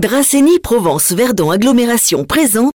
Dracénie Provence Verdon Agglomération présente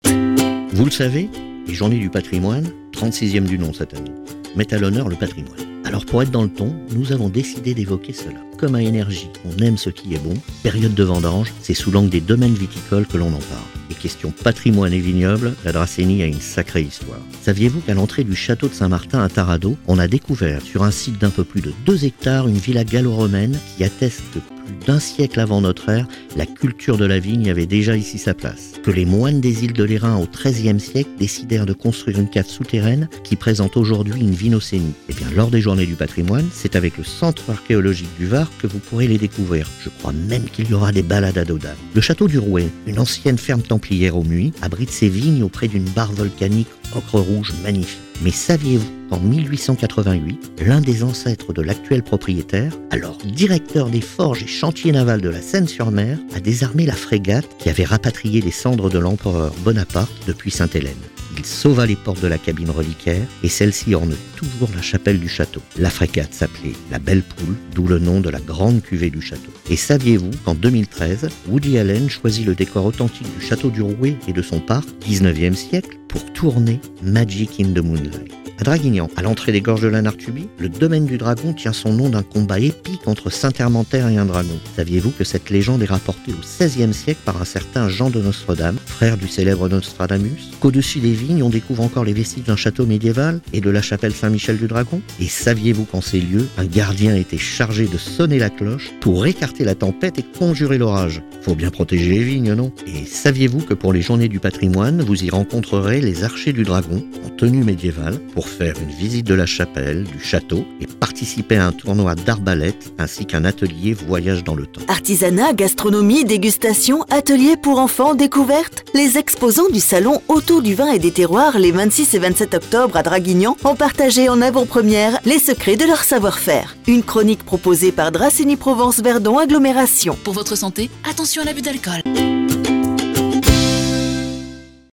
Vous le savez, les Journées du patrimoine, 36e du nom cette année, mettent à l'honneur le patrimoine. Alors pour être dans le ton, nous avons décidé d'évoquer cela. Comme à Énergie, on aime ce qui est bon, période de vendange, c'est sous l'angle des domaines viticoles que l'on en parle. Les questions patrimoine et vignoble, la Dracénie a une sacrée histoire. Saviez-vous qu'à l'entrée du château de Saint-Martin à Tarado, on a découvert sur un site d'un peu plus de 2 hectares une villa gallo-romaine qui atteste que d'un siècle avant notre ère, la culture de la vigne avait déjà ici sa place. Que les moines des îles de l'Airain au XIIIe siècle décidèrent de construire une cave souterraine qui présente aujourd'hui une vinocénie. Et eh bien, lors des journées du patrimoine, c'est avec le centre archéologique du Var que vous pourrez les découvrir. Je crois même qu'il y aura des balades à Dodane. Le château du Rouet, une ancienne ferme templière au Muy, abrite ses vignes auprès d'une barre volcanique ocre rouge magnifique. Mais saviez-vous qu'en 1888, l'un des ancêtres de l'actuel propriétaire, alors directeur des forges et chantiers navals de la Seine-sur-Mer, a désarmé la frégate qui avait rapatrié les cendres de l'empereur Bonaparte depuis Sainte-Hélène? Il sauva les portes de la cabine reliquaire et celle-ci orne toujours la chapelle du château. La frégate s'appelait la Belle Poule, d'où le nom de la grande cuvée du château. Et saviez-vous qu'en 2013, Woody Allen choisit le décor authentique du château du Rouet et de son parc, 19e siècle, pour tourner Magic in the Moonlight? À Draguignan, à l'entrée des gorges de la Nartubie, le domaine du dragon tient son nom d'un combat épique entre Saint-Hermanter et un dragon. Saviez-vous que cette légende est rapportée au XVIe siècle par un certain Jean de Nostradame, frère du célèbre Nostradamus? Qu'au-dessus des vignes, on découvre encore les vestiges d'un château médiéval et de la chapelle Saint-Michel du Dragon? Et saviez-vous qu'en ces lieux, un gardien était chargé de sonner la cloche pour écarter la tempête et conjurer l'orage? Faut bien protéger les vignes, non? Et saviez-vous que pour les journées du patrimoine, vous y rencontrerez les archers du dragon en tenue médiévale pour faire une visite de la chapelle, du château et participer à un tournoi d'arbalète ainsi qu'un atelier voyage dans le temps. Artisanat, gastronomie, dégustation, atelier pour enfants, découverte. Les exposants du salon Autour du vin et des terroirs les 26 et 27 octobre à Draguignan ont partagé en avant-première les secrets de leur savoir-faire. Une chronique proposée par Dracénie Provence Verdon Agglomération. Pour votre santé, attention à l'abus d'alcool.